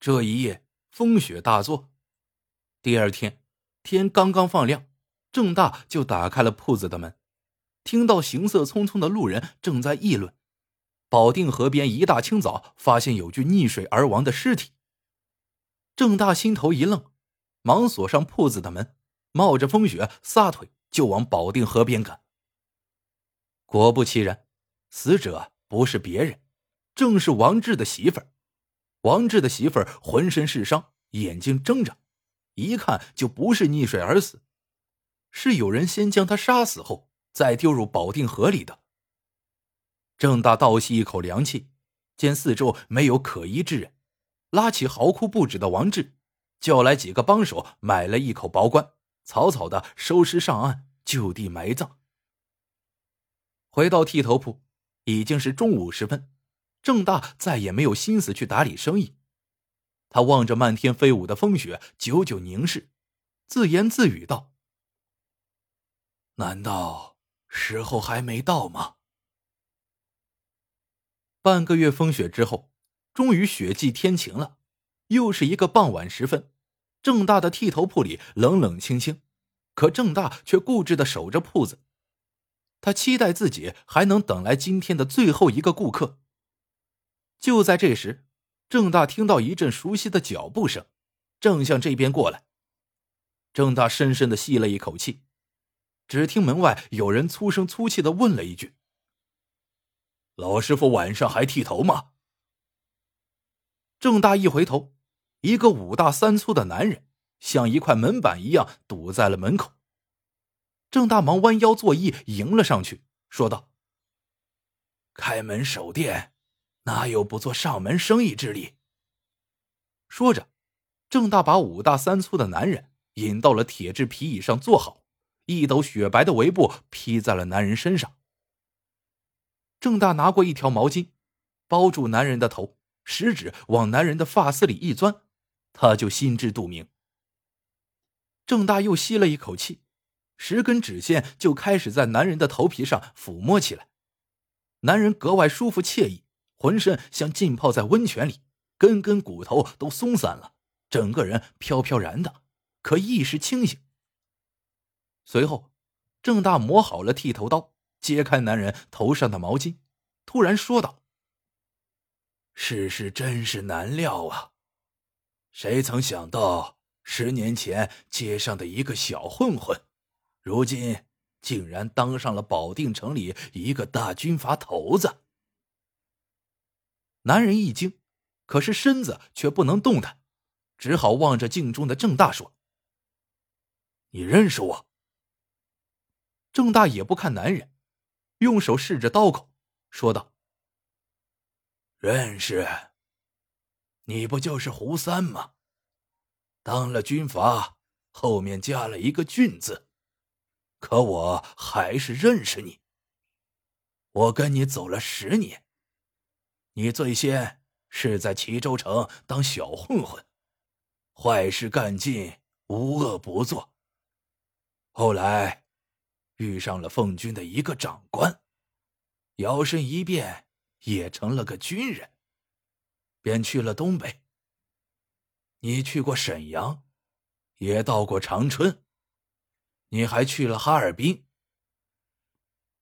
这一夜风雪大作。第二天天刚刚放亮，郑大就打开了铺子的门，听到行色匆匆的路人正在议论：保定河边一大清早发现有具溺水而亡的尸体。郑大心头一愣，忙锁上铺子的门，冒着风雪撒腿就往保定河边赶。果不其然，死者不是别人，正是王志的媳妇儿。王志的媳妇儿浑身是伤，眼睛睁着，一看就不是溺水而死，是有人先将她杀死后再丢入保定河里的。郑大倒吸一口凉气，见四周没有可疑之人，拉起嚎哭不止的王志，叫来几个帮手买了一口薄棺，草草的收尸上岸，就地埋葬。回到剃头铺，已经是中午时分。郑大再也没有心思去打理生意，他望着漫天飞舞的风雪，久久凝视，自言自语道：“难道时候还没到吗？”半个月风雪之后，终于雪霁天晴了，又是一个傍晚时分。郑大的剃头铺里冷冷清清，可郑大却固执的守着铺子，他期待自己还能等来今天的最后一个顾客。就在这时，郑大听到一阵熟悉的脚步声，正向这边过来。郑大深深的吸了一口气，只听门外有人粗声粗气的问了一句：“老师傅晚上还剃头吗？”郑大一回头，一个五大三粗的男人像一块门板一样堵在了门口。郑大忙弯腰作揖迎了上去，说道：“开门守店。”哪有不做上门生意之理？说着，郑大把五大三粗的男人引到了铁质皮椅上坐好，一抖雪白的围布披在了男人身上。郑大拿过一条毛巾，包住男人的头，食指往男人的发丝里一钻，他就心知肚明。郑大又吸了一口气，十根指线就开始在男人的头皮上抚摸起来，男人格外舒服惬意。浑身像浸泡在温泉里，根根骨头都松散了，整个人飘飘然的，可意识清醒。随后，郑大磨好了剃头刀，揭开男人头上的毛巾，突然说道：“世事真是难料啊！谁曾想到，十年前街上的一个小混混，如今竟然当上了保定城里一个大军阀头子。”男人一惊，可是身子却不能动弹，只好望着镜中的郑大说：“你认识我？”郑大也不看男人，用手试着刀口，说道：“认识。你不就是胡三吗？当了军阀，后面加了一个俊字，可我还是认识你。我跟你走了十年。”你最先是在齐州城当小混混，坏事干尽，无恶不作。后来遇上了奉军的一个长官，摇身一变也成了个军人，便去了东北。你去过沈阳，也到过长春，你还去了哈尔滨。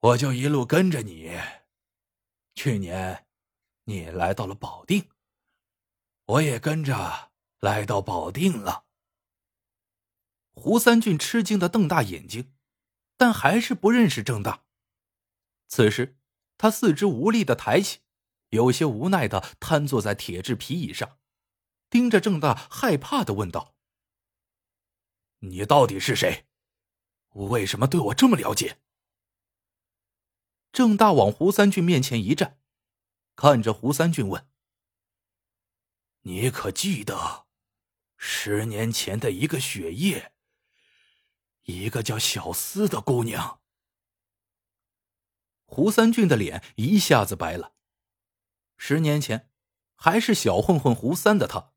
我就一路跟着你，去年。你来到了保定，我也跟着来到保定了。胡三俊吃惊的瞪大眼睛，但还是不认识郑大。此时，他四肢无力的抬起，有些无奈的瘫坐在铁质皮椅上，盯着郑大，害怕的问道：“你到底是谁？为什么对我这么了解？”郑大往胡三俊面前一站。看着胡三俊问：“你可记得十年前的一个雪夜，一个叫小思的姑娘？”胡三俊的脸一下子白了。十年前，还是小混混胡三的他，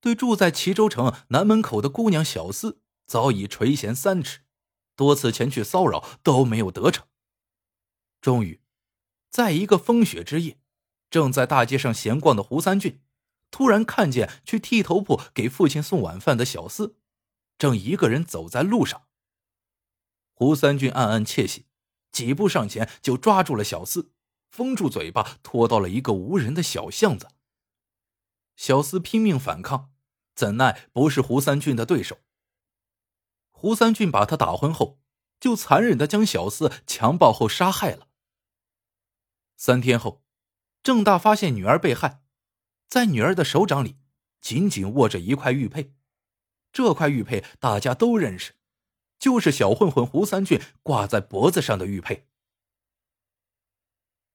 对住在齐州城南门口的姑娘小思早已垂涎三尺，多次前去骚扰都没有得逞。终于。在一个风雪之夜，正在大街上闲逛的胡三俊，突然看见去剃头铺给父亲送晚饭的小厮，正一个人走在路上。胡三俊暗暗窃喜，几步上前就抓住了小厮，封住嘴巴，拖到了一个无人的小巷子。小四拼命反抗，怎奈不是胡三俊的对手。胡三俊把他打昏后，就残忍的将小四强暴后杀害了。三天后，郑大发现女儿被害，在女儿的手掌里紧紧握着一块玉佩，这块玉佩大家都认识，就是小混混胡三俊挂在脖子上的玉佩。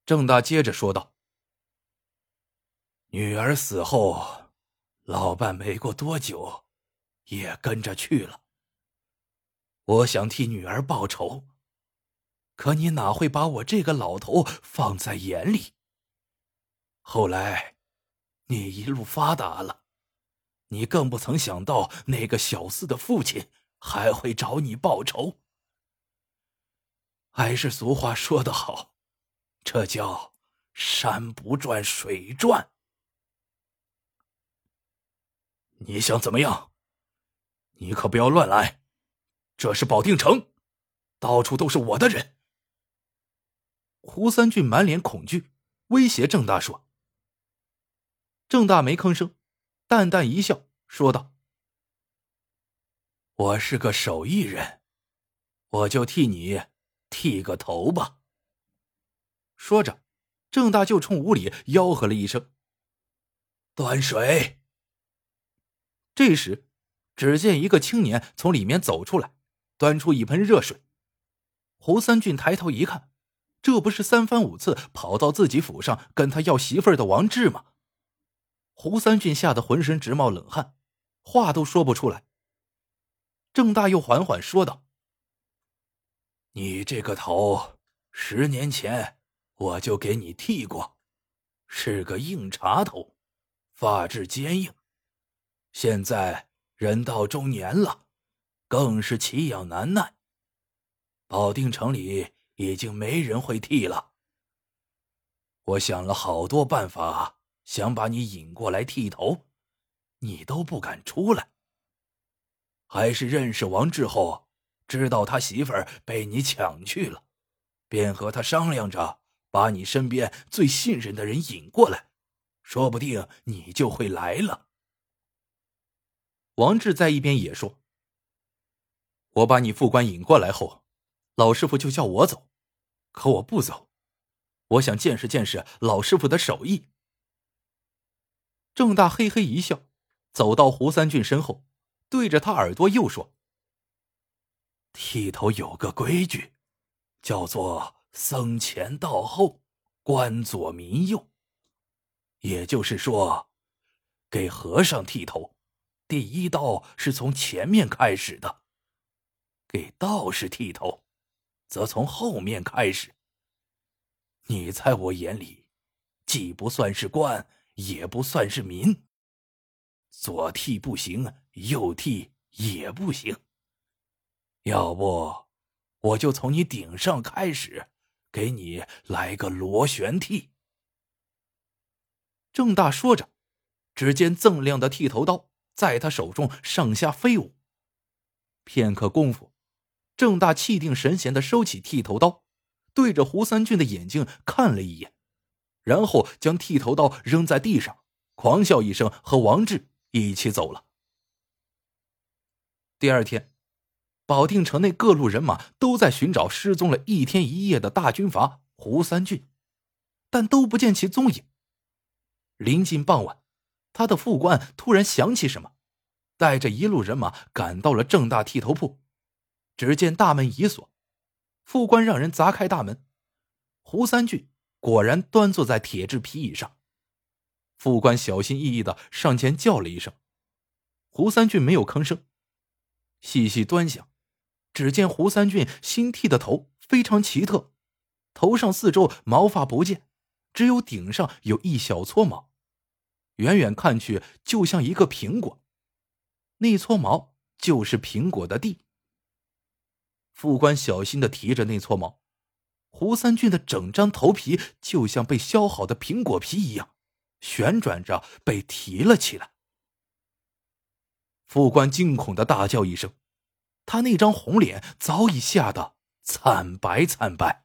郑大接着说道：“女儿死后，老伴没过多久，也跟着去了。我想替女儿报仇。”可你哪会把我这个老头放在眼里？后来，你一路发达了，你更不曾想到那个小四的父亲还会找你报仇。还是俗话说得好，这叫山不转水转。你想怎么样？你可不要乱来，这是保定城，到处都是我的人。胡三俊满脸恐惧，威胁郑大说：“郑大没吭声，淡淡一笑，说道：‘我是个手艺人，我就替你剃个头吧。’说着，郑大就冲屋里吆喝了一声：‘端水。’这时，只见一个青年从里面走出来，端出一盆热水。胡三俊抬头一看。这不是三番五次跑到自己府上跟他要媳妇儿的王志吗？胡三俊吓得浑身直冒冷汗，话都说不出来。郑大又缓缓说道：“你这个头，十年前我就给你剃过，是个硬茬头，发质坚硬。现在人到中年了，更是奇痒难耐。保定城里……”已经没人会剃了。我想了好多办法，想把你引过来剃头，你都不敢出来。还是认识王志后，知道他媳妇儿被你抢去了，便和他商量着，把你身边最信任的人引过来，说不定你就会来了。王志在一边也说：“我把你副官引过来后。”老师傅就叫我走，可我不走，我想见识见识老师傅的手艺。郑大嘿嘿一笑，走到胡三俊身后，对着他耳朵又说：“剃头有个规矩，叫做僧前道后，官左民右。也就是说，给和尚剃头，第一刀是从前面开始的；给道士剃头。”则从后面开始。你在我眼里，既不算是官，也不算是民。左剃不行，右剃也不行。要不，我就从你顶上开始，给你来个螺旋剃。郑大说着，只见锃亮的剃头刀在他手中上下飞舞，片刻功夫。郑大气定神闲的收起剃头刀，对着胡三俊的眼睛看了一眼，然后将剃头刀扔在地上，狂笑一声，和王志一起走了。第二天，保定城内各路人马都在寻找失踪了一天一夜的大军阀胡三俊，但都不见其踪影。临近傍晚，他的副官突然想起什么，带着一路人马赶到了郑大剃头铺。只见大门已锁，副官让人砸开大门，胡三俊果然端坐在铁质皮椅上。副官小心翼翼的上前叫了一声，胡三俊没有吭声。细细端详，只见胡三俊新剃的头非常奇特，头上四周毛发不见，只有顶上有一小撮毛，远远看去就像一个苹果，那撮毛就是苹果的蒂。副官小心的提着那撮毛，胡三俊的整张头皮就像被削好的苹果皮一样，旋转着被提了起来。副官惊恐的大叫一声，他那张红脸早已吓得惨白惨白。